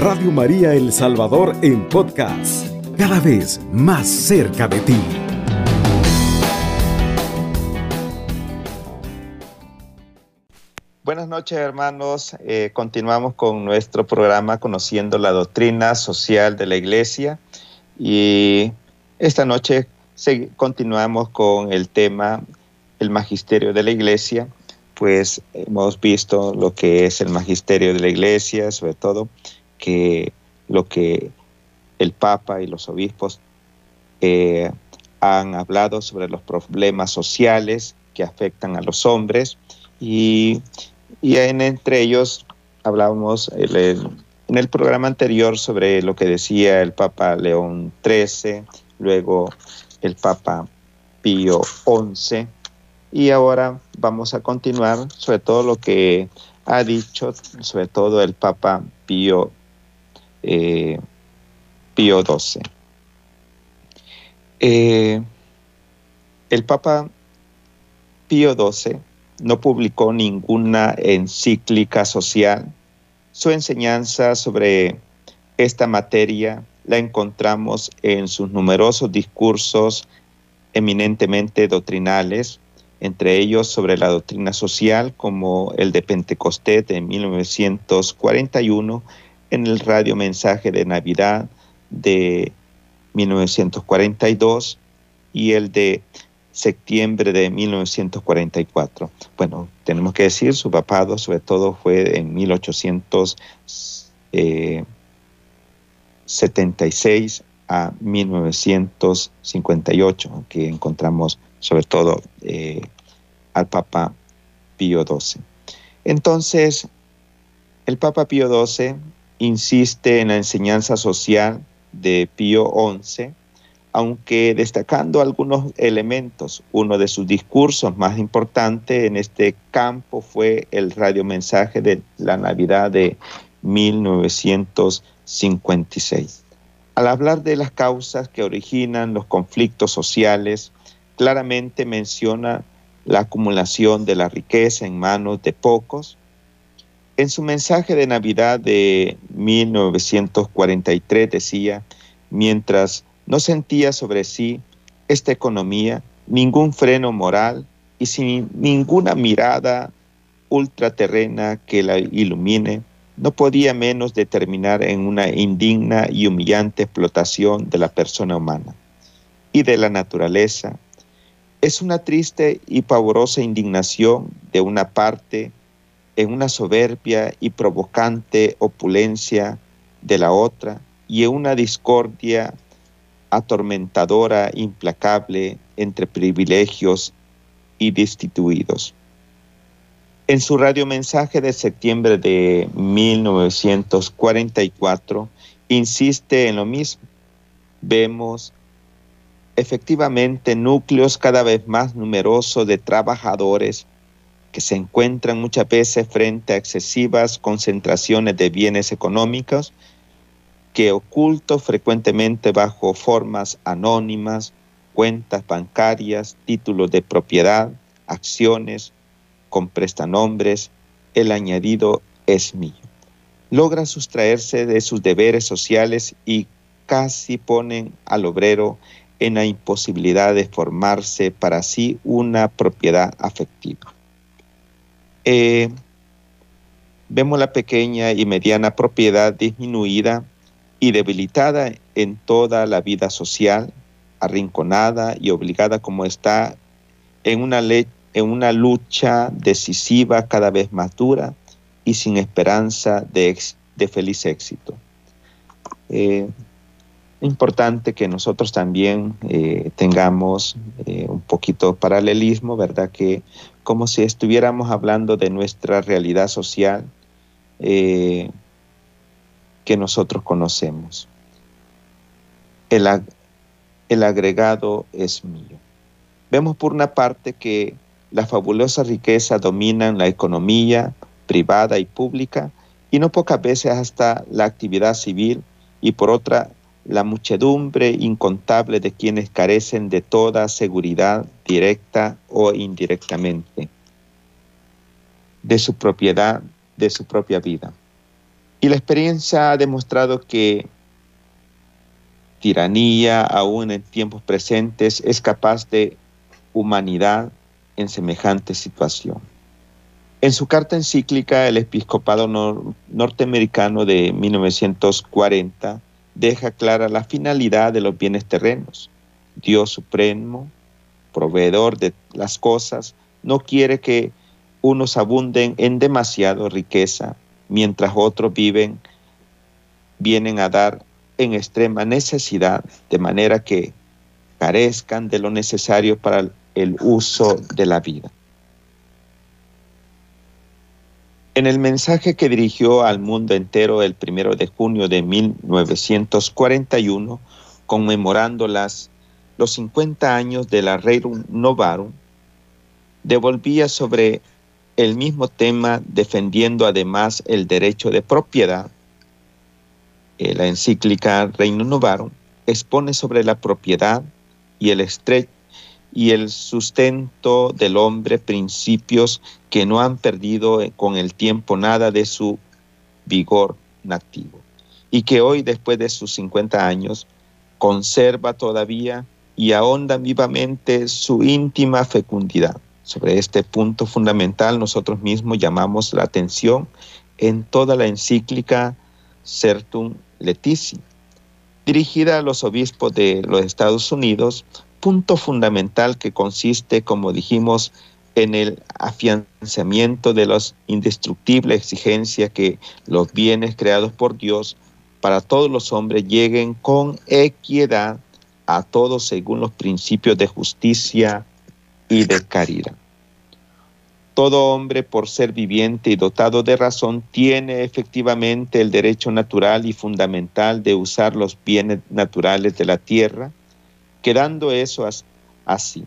Radio María El Salvador en podcast, cada vez más cerca de ti. Buenas noches hermanos, eh, continuamos con nuestro programa Conociendo la Doctrina Social de la Iglesia. Y esta noche continuamos con el tema el magisterio de la iglesia, pues hemos visto lo que es el magisterio de la iglesia, sobre todo que lo que el Papa y los obispos eh, han hablado sobre los problemas sociales que afectan a los hombres y, en, entre ellos hablábamos en el programa anterior sobre lo que decía el Papa León XIII, luego el Papa Pío XI y ahora vamos a continuar sobre todo lo que ha dicho, sobre todo el Papa Pío, eh, Pío XII. Eh, el Papa Pío XII no publicó ninguna encíclica social. Su enseñanza sobre esta materia la encontramos en sus numerosos discursos eminentemente doctrinales, entre ellos sobre la doctrina social, como el de Pentecostés de 1941, en el radio mensaje de Navidad de 1942 y el de septiembre de 1944. Bueno, tenemos que decir, su papado sobre todo fue en 1876 eh, a 1958, que encontramos sobre todo eh, al Papa Pío XII. Entonces, el Papa Pío XII insiste en la enseñanza social de Pío XI, aunque destacando algunos elementos. Uno de sus discursos más importantes en este campo fue el radiomensaje de la Navidad de 1956. Al hablar de las causas que originan los conflictos sociales, claramente menciona la acumulación de la riqueza en manos de pocos. En su mensaje de Navidad de 1943 decía, mientras no sentía sobre sí esta economía ningún freno moral y sin ninguna mirada ultraterrena que la ilumine, no podía menos de terminar en una indigna y humillante explotación de la persona humana y de la naturaleza. Es una triste y pavorosa indignación de una parte en una soberbia y provocante opulencia de la otra y en una discordia atormentadora implacable entre privilegios y destituidos. En su radiomensaje de septiembre de 1944, insiste en lo mismo. Vemos efectivamente núcleos cada vez más numerosos de trabajadores que se encuentran muchas veces frente a excesivas concentraciones de bienes económicos que ocultos frecuentemente bajo formas anónimas, cuentas bancarias, títulos de propiedad, acciones, con prestanombres, el añadido es mío. Logra sustraerse de sus deberes sociales y casi ponen al obrero en la imposibilidad de formarse para sí una propiedad afectiva. Eh, vemos la pequeña y mediana propiedad disminuida y debilitada en toda la vida social, arrinconada y obligada como está en una lucha decisiva cada vez más dura y sin esperanza de, feliz éxito. Eh, importante que nosotros también eh, tengamos eh, un poquito paralelismo, ¿verdad? Que como si estuviéramos hablando de nuestra realidad social que nosotros conocemos. El, el agregado es mío. Vemos por una parte que la fabulosa riqueza dominan la economía privada y pública y no pocas veces hasta la actividad civil y por otra la muchedumbre incontable de quienes carecen de toda seguridad directa o indirectamente de su propiedad, de su propia vida. Y la experiencia ha demostrado que tiranía, aún en tiempos presentes, es capaz de humanidad en semejante situación. En su carta encíclica, el episcopado norteamericano de 1940 deja clara la finalidad de los bienes terrenos. Dios supremo, proveedor de las cosas, no quiere que unos abunden en demasiado riqueza, mientras otros viven, vienen a dar en extrema necesidad, de manera que carezcan de lo necesario para el uso de la vida. En el mensaje que dirigió al mundo entero el primero de junio de 1941, conmemorando los 50 años de la Rerum Novarum, devolvía sobre el mismo tema, defendiendo además el derecho de propiedad. Eh, la encíclica Reino Novarum expone sobre la propiedad y el y el sustento del hombre principios que no han perdido con el tiempo nada de su vigor nativo y que hoy después de sus 50 años conserva todavía y ahonda vivamente su íntima fecundidad. Sobre este punto fundamental nosotros mismos llamamos la atención en toda la encíclica Certum Letici, dirigida a los obispos de los Estados Unidos, punto fundamental que consiste, como dijimos, en el afianzamiento de la indestructible exigencia que los bienes creados por Dios para todos los hombres lleguen con equidad a todos según los principios de justicia y de caridad. Todo hombre, por ser viviente y dotado de razón, tiene efectivamente el derecho natural y fundamental de usar los bienes naturales de la tierra, quedando eso así,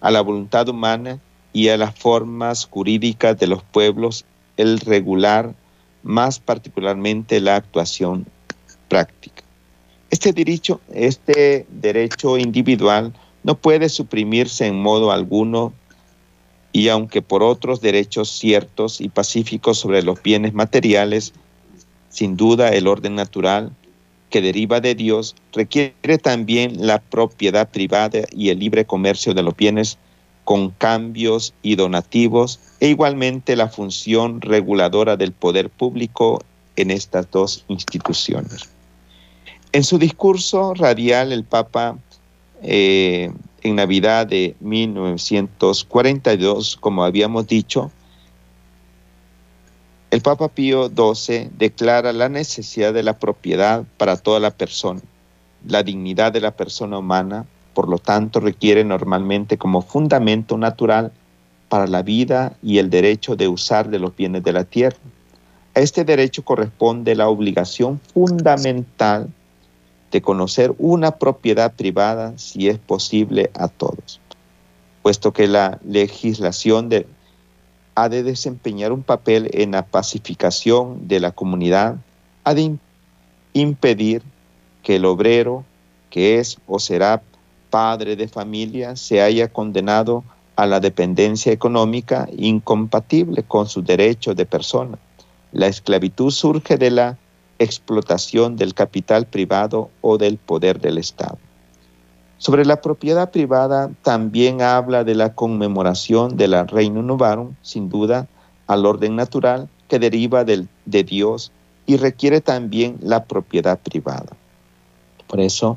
a la voluntad humana y a las formas jurídicas de los pueblos el regular, más particularmente la actuación práctica. Este derecho, este derecho individual no puede suprimirse en modo alguno y aunque por otros derechos ciertos y pacíficos sobre los bienes materiales, sin duda el orden natural que deriva de Dios requiere también la propiedad privada y el libre comercio de los bienes con cambios y donativos e igualmente la función reguladora del poder público en estas dos instituciones. En su discurso radial, el Papa eh, en Navidad de 1942, como habíamos dicho, el Papa Pío XII declara la necesidad de la propiedad para toda la persona. La dignidad de la persona humana, por lo tanto, requiere normalmente como fundamento natural para la vida y el derecho de usar de los bienes de la tierra. A este derecho corresponde la obligación fundamental de conocer una propiedad privada, si es posible, a todos, puesto que la legislación de, ha de desempeñar un papel en la pacificación de la comunidad, ha de impedir que el obrero, que es o será padre de familia, se haya condenado a la dependencia económica incompatible con su derecho de persona. La esclavitud surge de la explotación del capital privado o del poder del Estado. Sobre la propiedad privada también habla de la conmemoración de la Reino Novarum, sin duda, al orden natural que deriva del, de Dios y requiere también la propiedad privada. Por eso,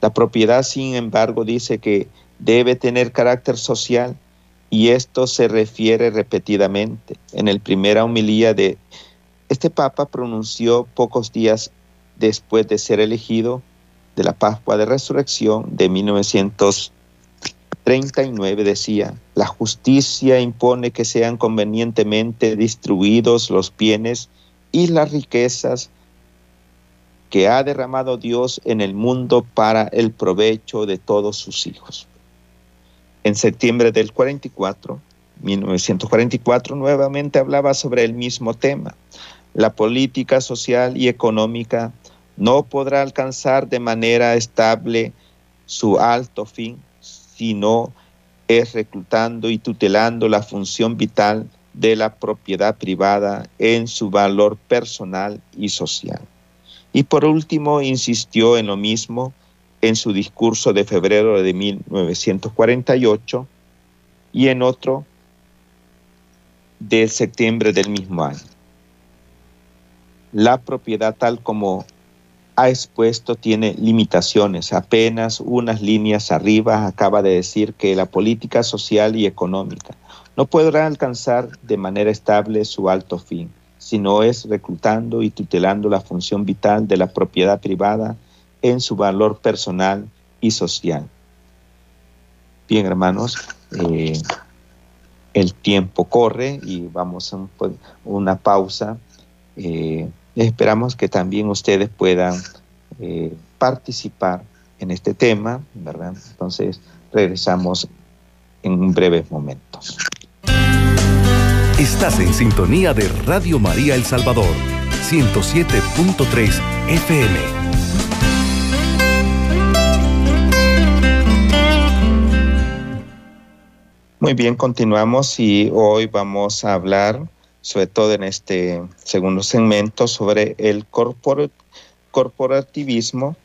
la propiedad, sin embargo, dice que debe tener carácter social y esto se refiere repetidamente. En el primera homilía de este Papa pronunció pocos días después de ser elegido de la Pascua de Resurrección de 1939, decía, la justicia impone que sean convenientemente distribuidos los bienes y las riquezas que ha derramado Dios en el mundo para el provecho de todos sus hijos. En septiembre del 44, 1944, nuevamente hablaba sobre el mismo tema la política social y económica no podrá alcanzar de manera estable su alto fin si no es reclutando y tutelando la función vital de la propiedad privada en su valor personal y social. Y por último, insistió en lo mismo en su discurso de febrero de 1948 y en otro de septiembre del mismo año. La propiedad tal como ha expuesto tiene limitaciones. Apenas unas líneas arriba acaba de decir que la política social y económica no podrá alcanzar de manera estable su alto fin, si no es reclutando y tutelando la función vital de la propiedad privada en su valor personal y social. Bien, hermanos, eh, el tiempo corre y vamos a una pausa. Eh, esperamos que también ustedes puedan eh, participar en este tema, ¿verdad? Entonces, regresamos en breves momentos. Estás en sintonía de Radio María El Salvador, 107.3 FM. Muy bien, continuamos y hoy vamos a hablar, sobre todo en este segundo segmento, sobre el corporativismo.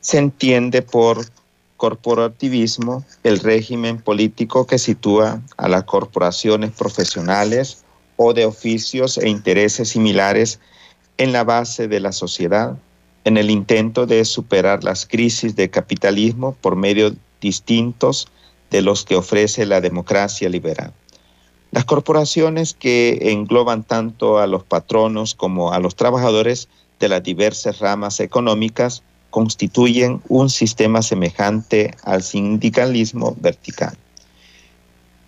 Se entiende por corporativismo, el régimen político que sitúa a las corporaciones profesionales o de oficios e intereses similares en la base de la sociedad, en el intento de superar las crisis de capitalismo por medios distintos de los que ofrece la democracia liberal. Las corporaciones que engloban tanto a los patronos como a los trabajadores de las diversas ramas económicas constituyen un sistema semejante al sindicalismo vertical.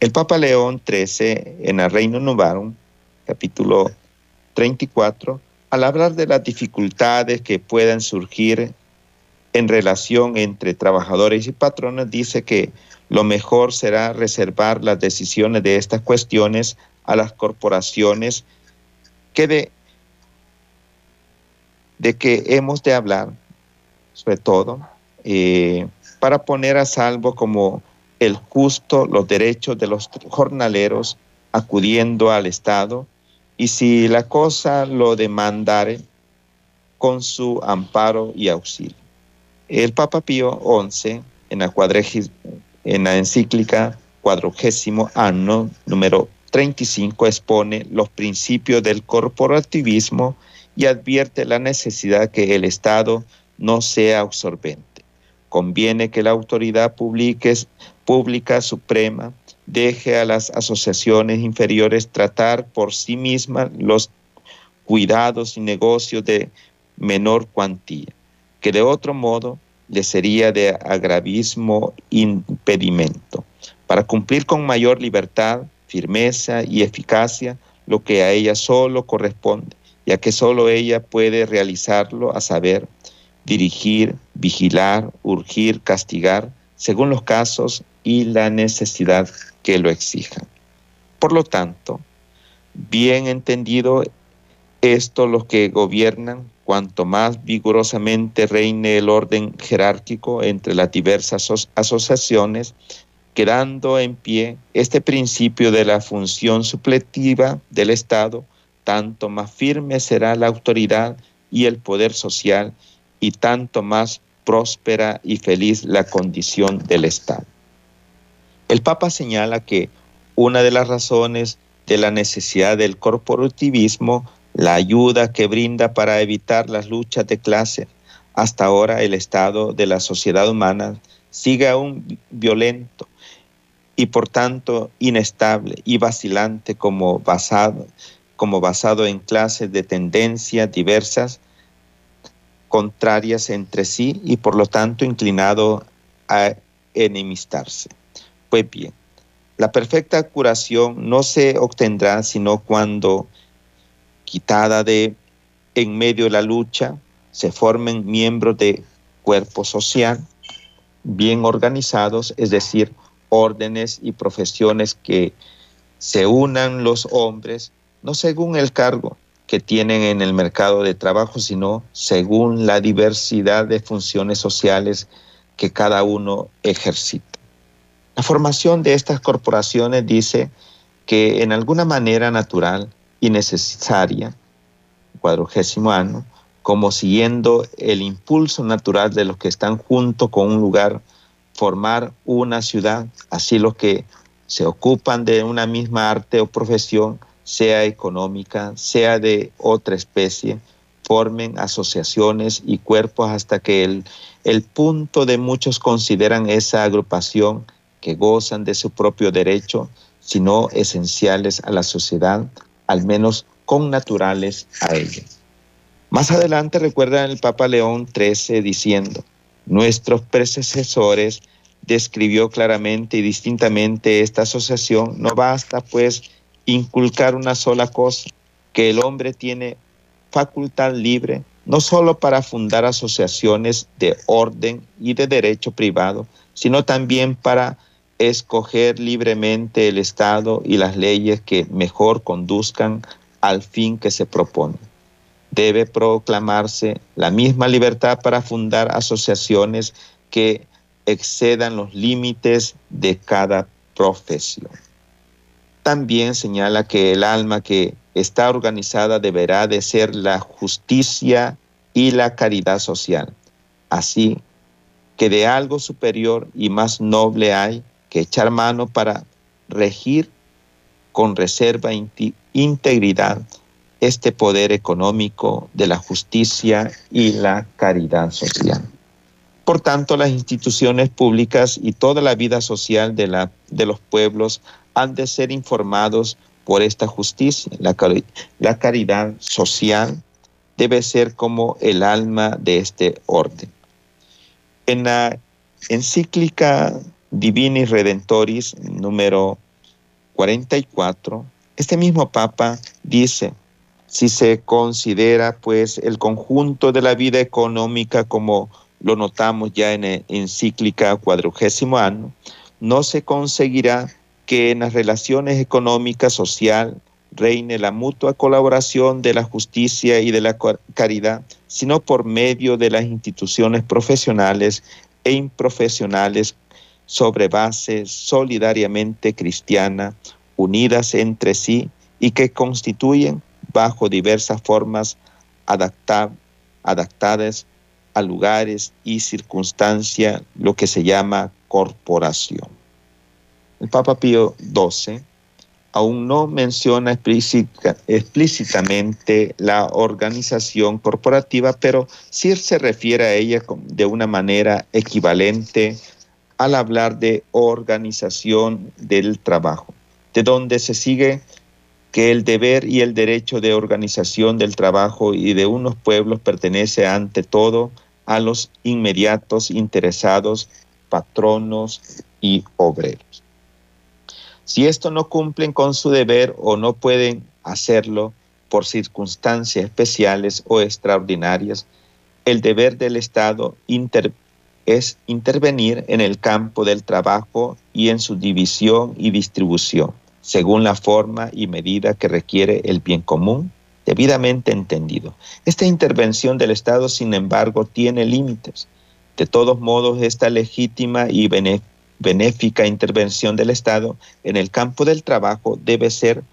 El Papa León XIII en el Reino Novarum, capítulo 34, al hablar de las dificultades que puedan surgir en relación entre trabajadores y patrones, dice que lo mejor será reservar las decisiones de estas cuestiones a las corporaciones que de, de que hemos de hablar sobre todo, eh, para poner a salvo como el justo los derechos de los jornaleros acudiendo al Estado y si la cosa lo demandare con su amparo y auxilio. El Papa Pío XI, en la, en la encíclica cuadragésimo año número 35, expone los principios del corporativismo y advierte la necesidad que el Estado no sea absorbente. Conviene que la autoridad pública suprema deje a las asociaciones inferiores tratar por sí mismas los cuidados y negocios de menor cuantía, que de otro modo le sería de agravismo impedimento, para cumplir con mayor libertad, firmeza y eficacia lo que a ella solo corresponde, ya que solo ella puede realizarlo, a saber, dirigir, vigilar, urgir, castigar, según los casos y la necesidad que lo exijan. Por lo tanto, bien entendido esto, los que gobiernan, cuanto más vigorosamente reine el orden jerárquico entre las diversas asociaciones, quedando en pie este principio de la función supletiva del Estado, tanto más firme será la autoridad y el poder social y tanto más próspera y feliz la condición del Estado. El Papa señala que una de las razones de la necesidad del corporativismo, la ayuda que brinda para evitar las luchas de clase, hasta ahora el estado de la sociedad humana sigue aún violento y por tanto inestable y vacilante como basado, como basado en clases de tendencias diversas contrarias entre sí y por lo tanto inclinado a enemistarse. Pues bien, la perfecta curación no se obtendrá sino cuando, quitada de en medio de la lucha, se formen miembros de cuerpo social bien organizados, es decir, órdenes y profesiones que se unan los hombres, no según el cargo, que tienen en el mercado de trabajo, sino según la diversidad de funciones sociales que cada uno ejercita. La formación de estas corporaciones, dice, que en alguna manera natural y necesaria, cuadragésimo año, como siguiendo el impulso natural de los que están junto con un lugar, formar una ciudad, así los que se ocupan de una misma arte o profesión, sea económica, sea de otra especie, formen asociaciones y cuerpos hasta que el, el punto de muchos consideran esa agrupación que gozan de su propio derecho, sino esenciales a la sociedad, al menos con naturales a ella. Más adelante recuerda el Papa León XIII diciendo, nuestros predecesores describió claramente y distintamente esta asociación, no basta pues inculcar una sola cosa, que el hombre tiene facultad libre no solo para fundar asociaciones de orden y de derecho privado, sino también para escoger libremente el Estado y las leyes que mejor conduzcan al fin que se propone. Debe proclamarse la misma libertad para fundar asociaciones que excedan los límites de cada profesión. También señala que el alma que está organizada deberá de ser la justicia y la caridad social. Así que de algo superior y más noble hay que echar mano para regir con reserva e integridad este poder económico de la justicia y la caridad social. Por tanto, las instituciones públicas y toda la vida social de, la, de los pueblos han de ser informados por esta justicia. La, la caridad social debe ser como el alma de este orden. En la encíclica Divinis Redentoris número 44, este mismo Papa dice, si se considera pues el conjunto de la vida económica como lo notamos ya en la encíclica cuadragésimo año, no se conseguirá que en las relaciones económicas, social, reine la mutua colaboración de la justicia y de la caridad, sino por medio de las instituciones profesionales e improfesionales sobre base solidariamente cristiana, unidas entre sí y que constituyen bajo diversas formas adaptadas a lugares y circunstancias lo que se llama corporación. El Papa Pío XII aún no menciona explícitamente la organización corporativa, pero sí se refiere a ella de una manera equivalente al hablar de organización del trabajo, de donde se sigue que el deber y el derecho de organización del trabajo y de unos pueblos pertenece ante todo a los inmediatos interesados, patronos y obreros. Si esto no cumplen con su deber o no pueden hacerlo por circunstancias especiales o extraordinarias, el deber del Estado es intervenir en el campo del trabajo y en su división y distribución, según la forma y medida que requiere el bien común, debidamente entendido. Esta intervención del Estado, sin embargo, tiene límites. De todos modos, esta legítima y benéfica intervención del Estado en el campo del trabajo debe ser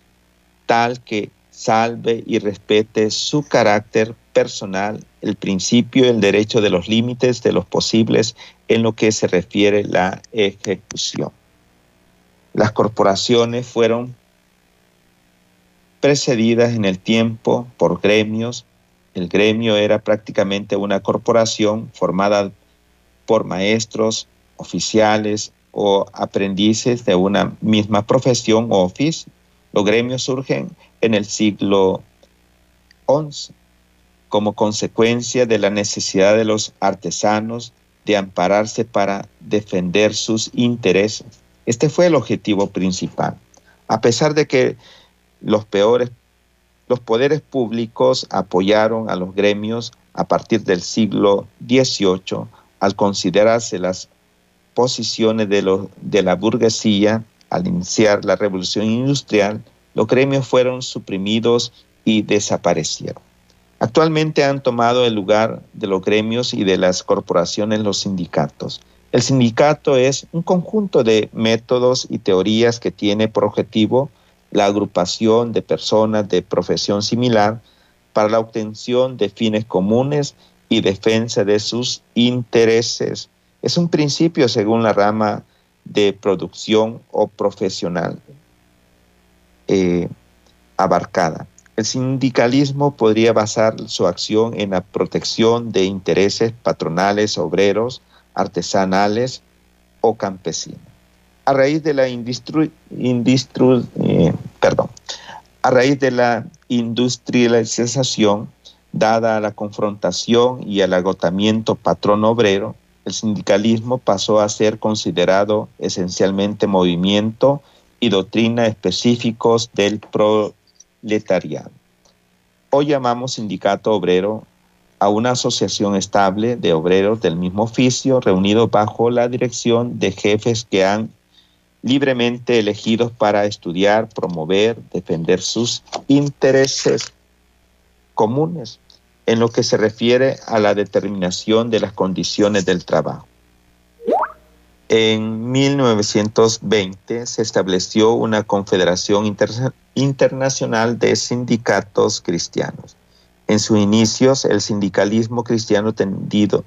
tal que salve y respete su carácter personal, el principio y el derecho de los límites de los posibles en lo que se refiere la ejecución. Las corporaciones fueron precedidas en el tiempo por gremios. El gremio era prácticamente una corporación formada por maestros, oficiales o aprendices de una misma profesión o oficio. Los gremios surgen en el siglo XI como consecuencia de la necesidad de los artesanos de ampararse para defender sus intereses. Este fue el objetivo principal. A pesar de que los peores los poderes públicos apoyaron a los gremios a partir del siglo XVIII al considerarse las posiciones de, de la burguesía al iniciar la revolución industrial, los gremios fueron suprimidos y desaparecieron. Actualmente han tomado el lugar de los gremios y de las corporaciones los sindicatos. El sindicato es un conjunto de métodos y teorías que tiene por objetivo la agrupación de personas de profesión similar para la obtención de fines comunes y defensa de sus intereses. Es un principio según la rama de producción o profesional eh, abarcada. El sindicalismo podría basar su acción en la protección de intereses patronales, obreros, artesanales o campesinos. A raíz de la eh, perdón, a raíz de la industrialización, dada a la confrontación y al agotamiento patrón-obrero, el sindicalismo pasó a ser considerado esencialmente movimiento y doctrina específicos del proletariado. Hoy llamamos sindicato obrero a una asociación estable de obreros del mismo oficio reunidos bajo la dirección de jefes que han libremente elegidos para estudiar, promover, defender sus intereses comunes en lo que se refiere a la determinación de las condiciones del trabajo. En 1920 se estableció una Confederación Internacional de Sindicatos Cristianos. En sus inicios, el sindicalismo cristiano tendido,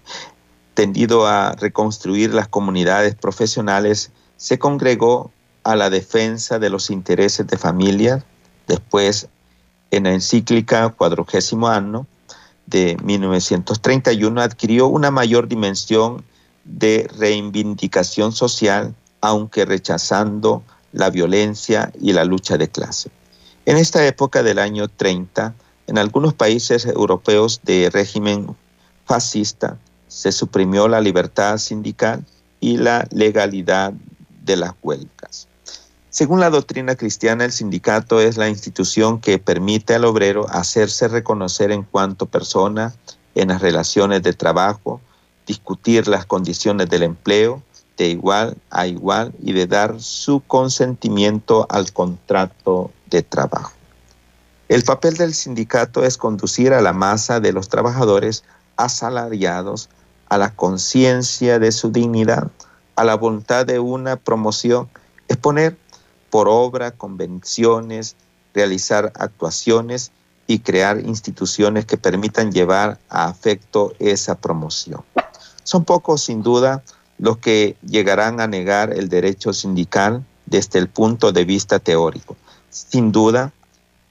a reconstruir las comunidades profesionales se congregó a la defensa de los intereses de familia, después en la encíclica cuadragésimo año de 1931 adquirió una mayor dimensión de reivindicación social, aunque rechazando la violencia y la lucha de clase. En esta época del año 30, en algunos países europeos de régimen fascista, se suprimió la libertad sindical y la legalidad de las huelgas. Según la doctrina cristiana, el sindicato es la institución que permite al obrero hacerse reconocer en cuanto persona en las relaciones de trabajo, discutir las condiciones del empleo de igual a igual y de dar su consentimiento al contrato de trabajo. El papel del sindicato es conducir a la masa de los trabajadores asalariados a la conciencia de su dignidad, a la voluntad de una promoción, es poner por obra convenciones, realizar actuaciones y crear instituciones que permitan llevar a afecto esa promoción. Son pocos, sin duda, los que llegarán a negar el derecho sindical desde el punto de vista teórico. Sin duda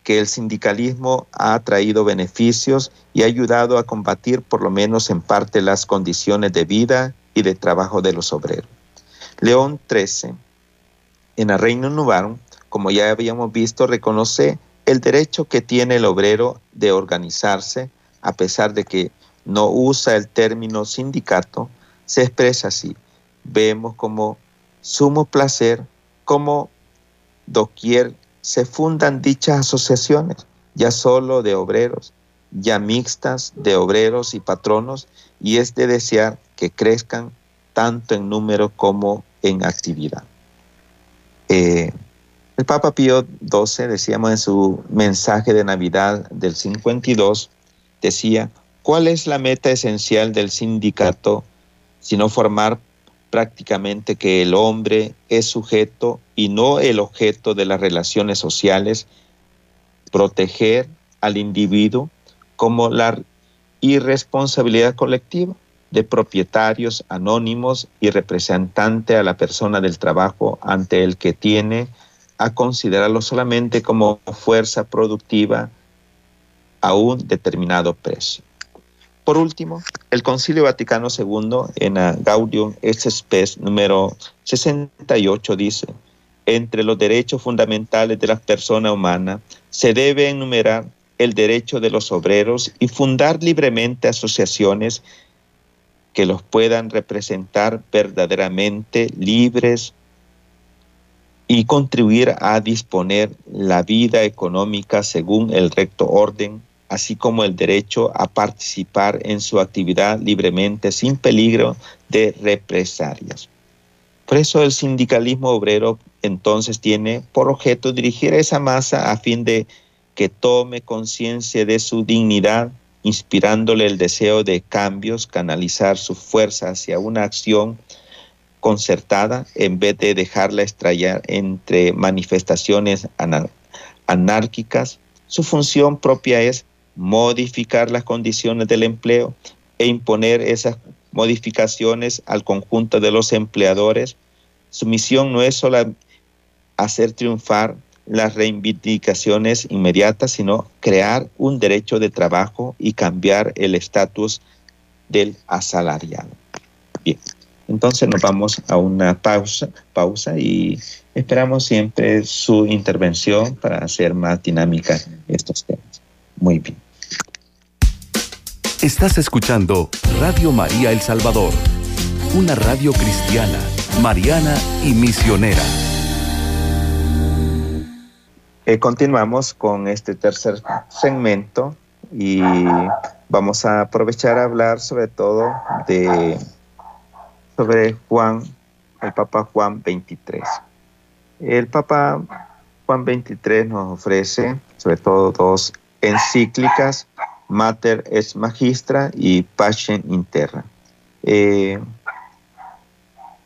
que el sindicalismo ha traído beneficios y ha ayudado a combatir por lo menos en parte las condiciones de vida y de trabajo de los obreros. León XIII, en el Reino como ya habíamos visto, reconoce el derecho que tiene el obrero de organizarse, a pesar de que no usa el término sindicato, se expresa así. Vemos como sumo placer, como doquier se fundan dichas asociaciones, ya solo de obreros, ya mixtas de obreros y patronos, y es de desear que crezcan tanto en número como en actividad. Eh, el Papa Pío XII, decíamos en su mensaje de Navidad del 52, decía, ¿cuál es la meta esencial del sindicato sino formar prácticamente que el hombre es sujeto y no el objeto de las relaciones sociales, proteger al individuo como la irresponsabilidad colectiva? de propietarios anónimos y representante a la persona del trabajo ante el que tiene a considerarlo solamente como fuerza productiva a un determinado precio. Por último, el Concilio Vaticano II en Gaudium et Spes número 68 dice, entre los derechos fundamentales de la persona humana se debe enumerar el derecho de los obreros y fundar libremente asociaciones que los puedan representar verdaderamente libres y contribuir a disponer la vida económica según el recto orden, así como el derecho a participar en su actividad libremente sin peligro de represalias. Por eso el sindicalismo obrero entonces tiene por objeto dirigir a esa masa a fin de que tome conciencia de su dignidad inspirándole el deseo de cambios, canalizar su fuerza hacia una acción concertada en vez de dejarla estrellar entre manifestaciones anárquicas. Su función propia es modificar las condiciones del empleo e imponer esas modificaciones al conjunto de los empleadores. Su misión no es solo hacer triunfar las reivindicaciones inmediatas, sino crear un derecho de trabajo y cambiar el estatus del asalariado. Bien, entonces nos vamos a una pausa, pausa y esperamos siempre su intervención para hacer más dinámica estos temas. Muy bien. Estás escuchando Radio María El Salvador, una radio cristiana, mariana y misionera. Eh, continuamos con este tercer segmento y vamos a aprovechar a hablar sobre todo de sobre Juan, el Papa Juan 23. El Papa Juan 23 nos ofrece sobre todo dos encíclicas Mater es Magistra y Pacem Interra. Eh,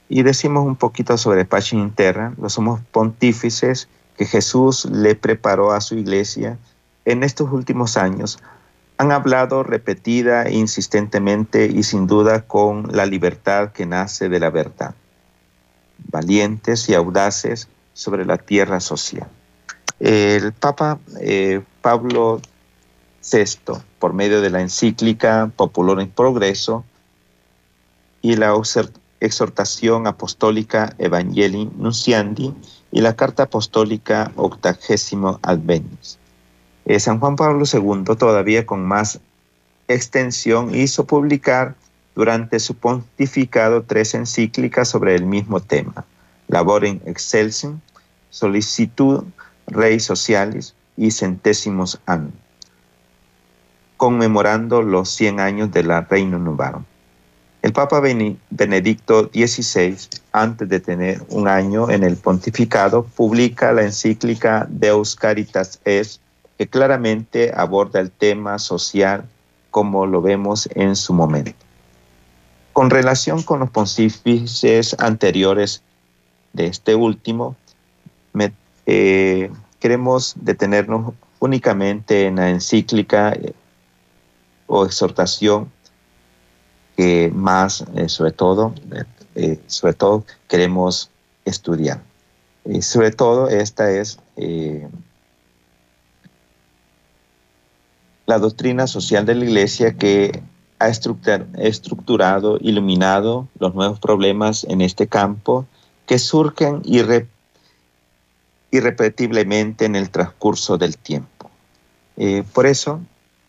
y decimos un poquito sobre Pacem Interra, los somos pontífices que Jesús le preparó a su iglesia en estos últimos años. Han hablado repetida insistentemente y sin duda con la libertad que nace de la verdad. Valientes y audaces sobre la tierra social. El Papa eh, Pablo VI por medio de la encíclica Popular en Progreso y la exhortación apostólica Evangelii Nunciandi y la carta apostólica Octagésimo Advenius. Eh, San Juan Pablo II, todavía con más extensión, hizo publicar durante su pontificado tres encíclicas sobre el mismo tema: Laborem Excelsium, Solicitud Rei Socialis y Centésimos Annos conmemorando los 100 años de la Reino Novarum. El Papa Benedicto XVI, antes de tener un año en el pontificado, publica la encíclica Deus Caritas Es, que claramente aborda el tema social como lo vemos en su momento. Con relación con los pontífices anteriores de este último, eh, queremos detenernos únicamente en la encíclica o exhortación que más, eh, sobre todo, eh, sobre todo queremos estudiar. Y sobre todo esta es eh, la doctrina social de la Iglesia que ha estructurado, iluminado los nuevos problemas en este campo que surgen irrepetiblemente en el transcurso del tiempo. por eso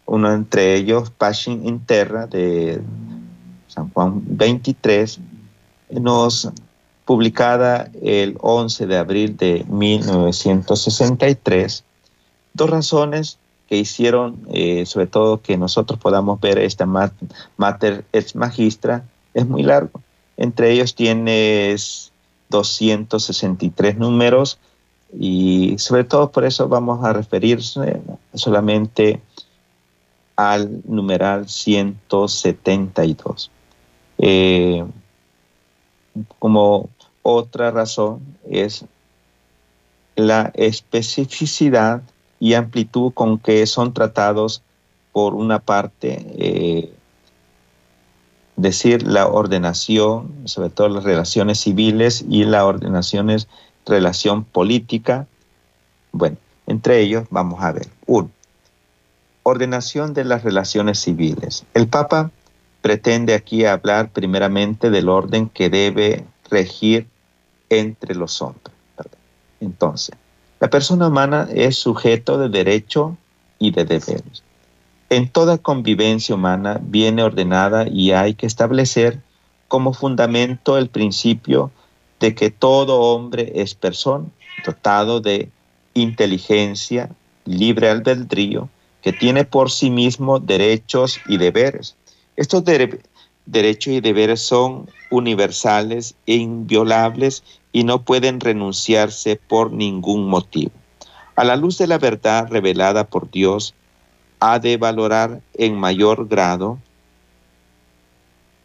uno entre ellos Passion Interra de San Juan 23, nos publicada el 11 de abril de 1963, dos razones que hicieron eh, sobre todo que nosotros podamos ver esta Mater ex Magistra, es muy largo. Entre ellos tienes 263 números y sobre todo por eso vamos a referirse solamente al numeral 172. Eh, como otra razón es la especificidad y amplitud con que son tratados por una parte, eh, decir la ordenación, sobre todo las relaciones civiles y la ordenación es relación política. Bueno, entre ellos vamos a ver. Uno, Ordenación de las relaciones civiles. El Papa pretende aquí hablar primeramente del orden que debe regir entre los hombres. Entonces, la persona humana es sujeto de derecho y de deberes. En toda convivencia humana viene ordenada y hay que establecer como fundamento el principio de que todo hombre es persona, dotado de inteligencia, libre albedrío, que tiene por sí mismo derechos y deberes. Estos derechos y deberes son universales e inviolables y no pueden renunciarse por ningún motivo. A la luz de la verdad revelada por Dios, ha de valorar en mayor grado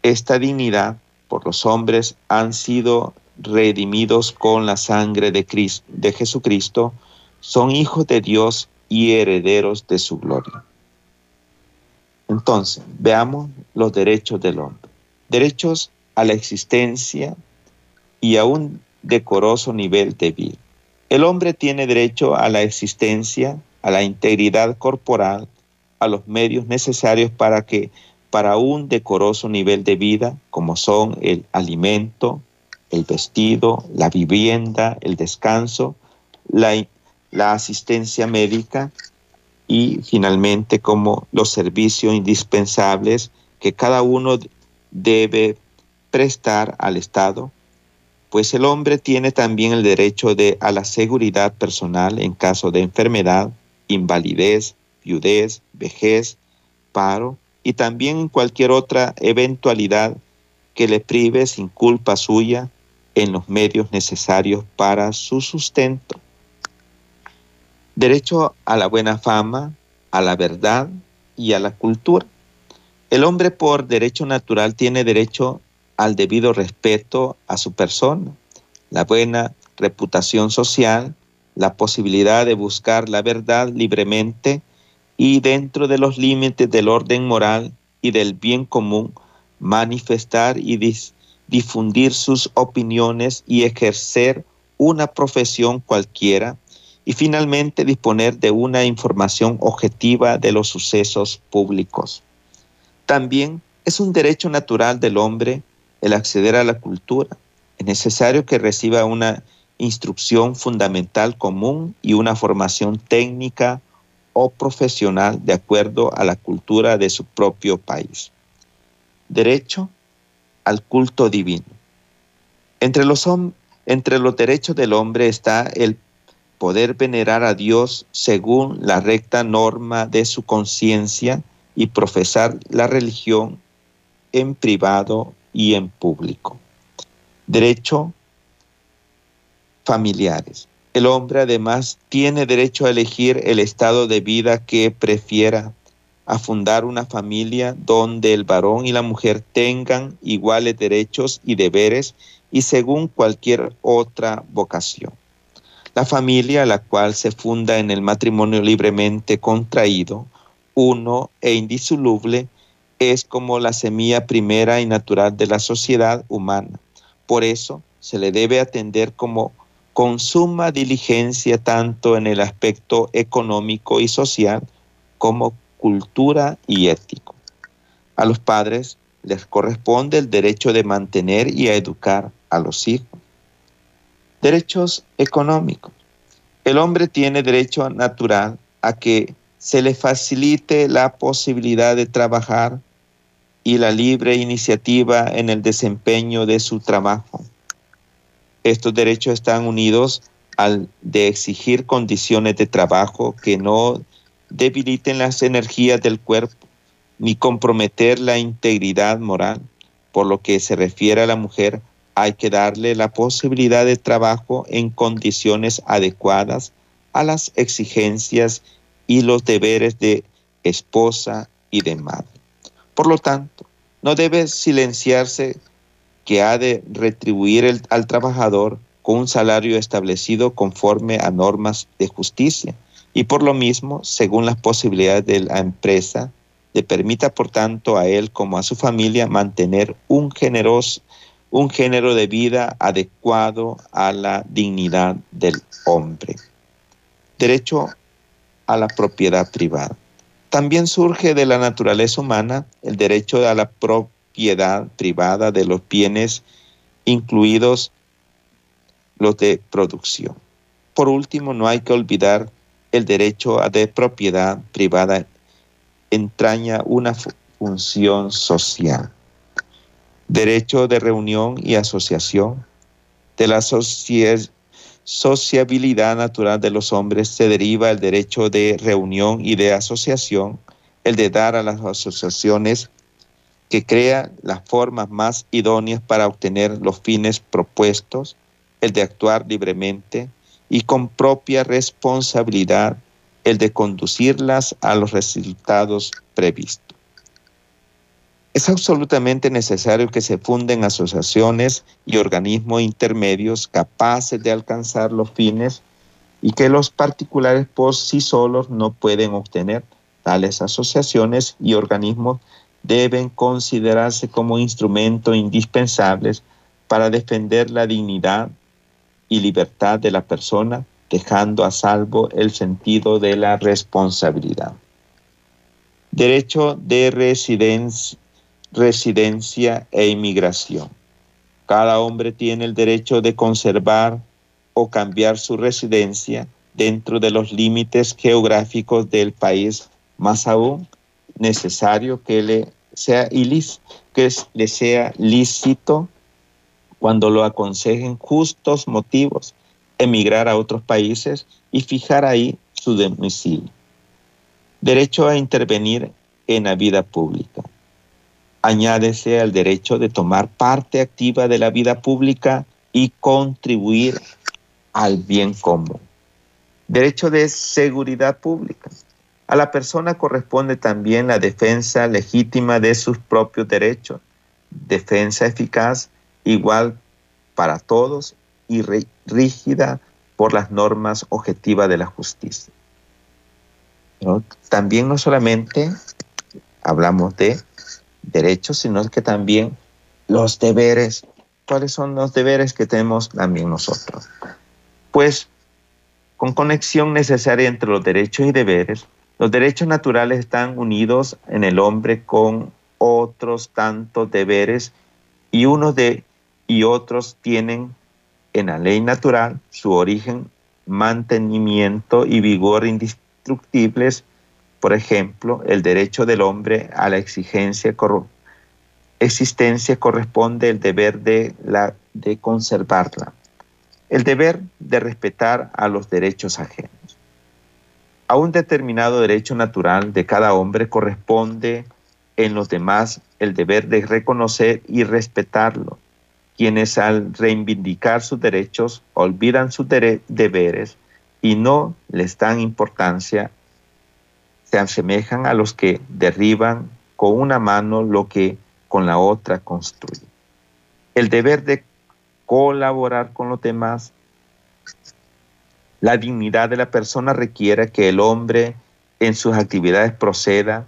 esta dignidad por los hombres han sido redimidos con la sangre de, Cristo, de Jesucristo son hijos de Dios y herederos de su gloria. Entonces, veamos los derechos del hombre. Derechos a la existencia y a un decoroso nivel de vida. El hombre tiene derecho a la existencia, a la integridad corporal, a los medios necesarios para que para un decoroso nivel de vida, como son el alimento, el vestido, la vivienda, el descanso, la, la asistencia médica y finalmente como los servicios indispensables que cada uno debe prestar al Estado, pues el hombre tiene también el derecho de, a la seguridad personal en caso de enfermedad, invalidez, viudez, vejez, paro y también en cualquier otra eventualidad que le prive sin culpa suya en los medios necesarios para su sustento. Derecho a la buena fama, a la verdad y a la cultura. El hombre por derecho natural tiene derecho al debido respeto a su persona, la buena reputación social, la posibilidad de buscar la verdad libremente y dentro de los límites del orden moral y del bien común, manifestar y difundir sus opiniones y ejercer una profesión cualquiera y finalmente disponer de una información objetiva de los sucesos públicos. También es un derecho natural del hombre el acceder a la cultura. Es necesario que reciba una instrucción fundamental común y una formación técnica o profesional de acuerdo a la cultura de su propio país. Derecho al culto divino. Entre los, entre los derechos del hombre está el poder venerar a Dios según la recta norma de su conciencia y profesar la religión en privado y en público. Derecho familiares. El hombre además tiene derecho a elegir el estado de vida que prefiera, a fundar una familia donde el varón y la mujer tengan iguales derechos y deberes y según cualquier otra vocación. La familia, la cual se funda en el matrimonio libremente contraído, uno e indisoluble, es como la semilla primera y natural de la sociedad humana. Por eso se le debe atender como con suma diligencia tanto en el aspecto económico y social como cultura y ético. A los padres les corresponde el derecho de mantener y a educar a los hijos. Derechos económicos. El hombre tiene derecho natural a que se le facilite la posibilidad de trabajar y la libre iniciativa en el desempeño de su trabajo. Estos derechos están unidos al de exigir condiciones de trabajo que no debiliten las energías del cuerpo ni comprometer la integridad moral. Por lo que se refiere a la mujer, hay que darle la posibilidad de trabajo en condiciones adecuadas a las exigencias y los deberes de esposa y de madre. Por lo tanto, no debe silenciarse que ha de retribuir al trabajador con un salario establecido conforme a normas de justicia y por lo mismo, según las posibilidades de la empresa, le permita por tanto a él como a su familia mantener un generoso un género de vida adecuado a la dignidad del hombre. Derecho a la propiedad privada. También surge de la naturaleza humana el derecho a la propiedad privada de los bienes, incluidos los de producción. Por último, no hay que olvidar el derecho de propiedad privada entraña una función social. Derecho de reunión y asociación. De la sociabilidad natural de los hombres se deriva el derecho de reunión y de asociación, el de dar a las asociaciones que crea las formas más idóneas para obtener los fines propuestos, el de actuar libremente y con propia responsabilidad, el de conducirlas a los resultados previstos. Es absolutamente necesario que se funden asociaciones y organismos intermedios capaces de alcanzar los fines y que los particulares por sí solos no pueden obtener. Tales asociaciones y organismos deben considerarse como instrumentos indispensables para defender la dignidad y libertad de la persona, dejando a salvo el sentido de la responsabilidad. Derecho de residencia, residencia e inmigración. Cada hombre tiene el derecho de conservar o cambiar su residencia dentro de los límites geográficos del país, más aún necesario que le sea que le sea lícito cuando lo aconsejen justos motivos emigrar a otros países y fijar ahí su domicilio. Derecho a intervenir en la vida pública. Añádese al derecho de tomar parte activa de la vida pública y contribuir al bien común. Derecho de seguridad pública. A la persona corresponde también la defensa legítima de sus propios derechos, defensa eficaz, igual para todos y rígida por las normas objetivas de la justicia. también no solamente hablamos de derechos, sino que también los deberes. ¿Cuáles son los deberes que tenemos también nosotros? Pues con conexión necesaria entre los derechos y deberes, los derechos naturales están unidos en el hombre con otros tantos deberes y unos de y otros tienen en la ley natural su origen, mantenimiento y vigor indestructibles. Por ejemplo, el derecho del hombre a la exigencia existencia corresponde el deber de, la, de conservarla, el deber de respetar a los derechos ajenos. A un determinado derecho natural de cada hombre corresponde en los demás el deber de reconocer y respetarlo. Quienes al reivindicar sus derechos olvidan sus deberes y no les dan importancia, se asemejan a los que derriban con una mano lo que con la otra construyen. El deber de colaborar con los demás la dignidad de la persona requiere que el hombre en sus actividades proceda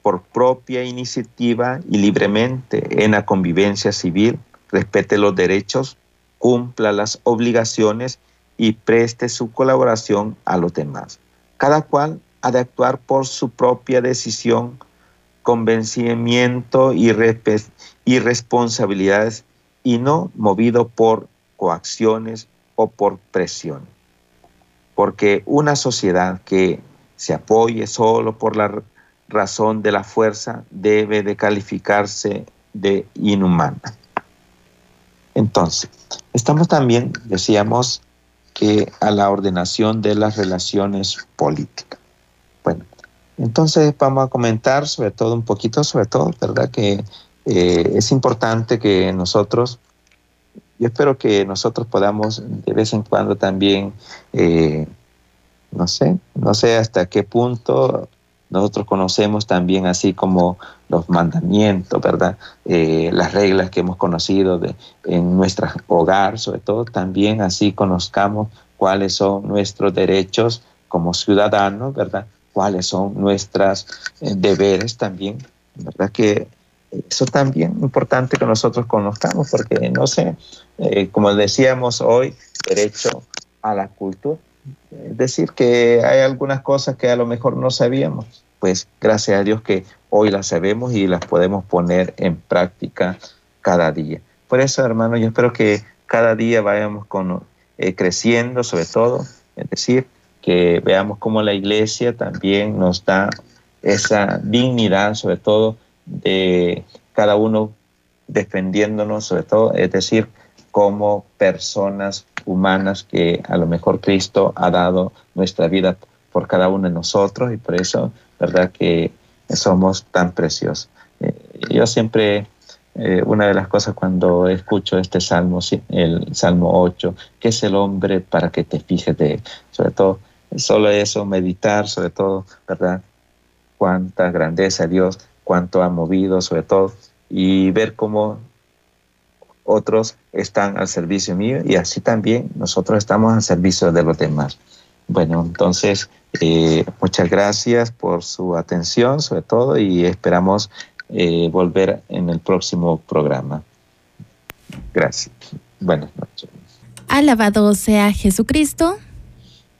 por propia iniciativa y libremente en la convivencia civil, respete los derechos, cumpla las obligaciones y preste su colaboración a los demás. Cada cual ha de actuar por su propia decisión, convencimiento y, responsabilidades y no movido por coacciones o por presiones porque una sociedad que se apoye solo por la razón de la fuerza debe de calificarse de inhumana. Entonces, estamos también, decíamos, que a la ordenación de las relaciones políticas. Bueno, entonces vamos a comentar sobre todo un poquito, sobre todo, ¿verdad? Que eh, es importante que nosotros yo espero que nosotros podamos de vez en cuando también, eh, no sé, no sé hasta qué punto nosotros conocemos también así como los mandamientos, ¿verdad? Eh, las reglas que hemos conocido de, en nuestro hogar, sobre todo, también así conozcamos cuáles son nuestros derechos como ciudadanos, ¿verdad? Cuáles son nuestros eh, deberes también, ¿verdad? Que eso también es importante que nosotros conozcamos, porque no sé, eh, como decíamos hoy, derecho a la cultura. Es decir, que hay algunas cosas que a lo mejor no sabíamos, pues gracias a Dios que hoy las sabemos y las podemos poner en práctica cada día. Por eso, hermano, yo espero que cada día vayamos con, eh, creciendo, sobre todo, es decir, que veamos cómo la iglesia también nos da esa dignidad, sobre todo, de cada uno defendiéndonos, sobre todo, es decir, como personas humanas que a lo mejor Cristo ha dado nuestra vida por cada uno de nosotros y por eso, ¿verdad? Que somos tan preciosos. Eh, yo siempre, eh, una de las cosas cuando escucho este salmo, el Salmo 8, que es el hombre para que te fijes de él, sobre todo, solo eso, meditar, sobre todo, ¿verdad? Cuánta grandeza Dios cuánto ha movido sobre todo y ver cómo otros están al servicio mío y así también nosotros estamos al servicio de los demás. Bueno, entonces, eh, muchas gracias por su atención, sobre todo, y esperamos eh, volver en el próximo programa. Gracias. Buenas noches. Alabado sea Jesucristo.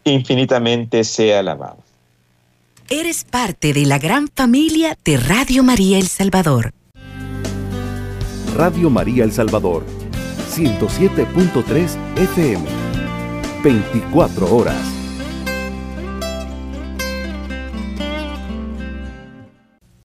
Infinitamente sea alabado. Eres parte de la gran familia de Radio María El Salvador. Radio María El Salvador, 107.3 FM, 24 horas.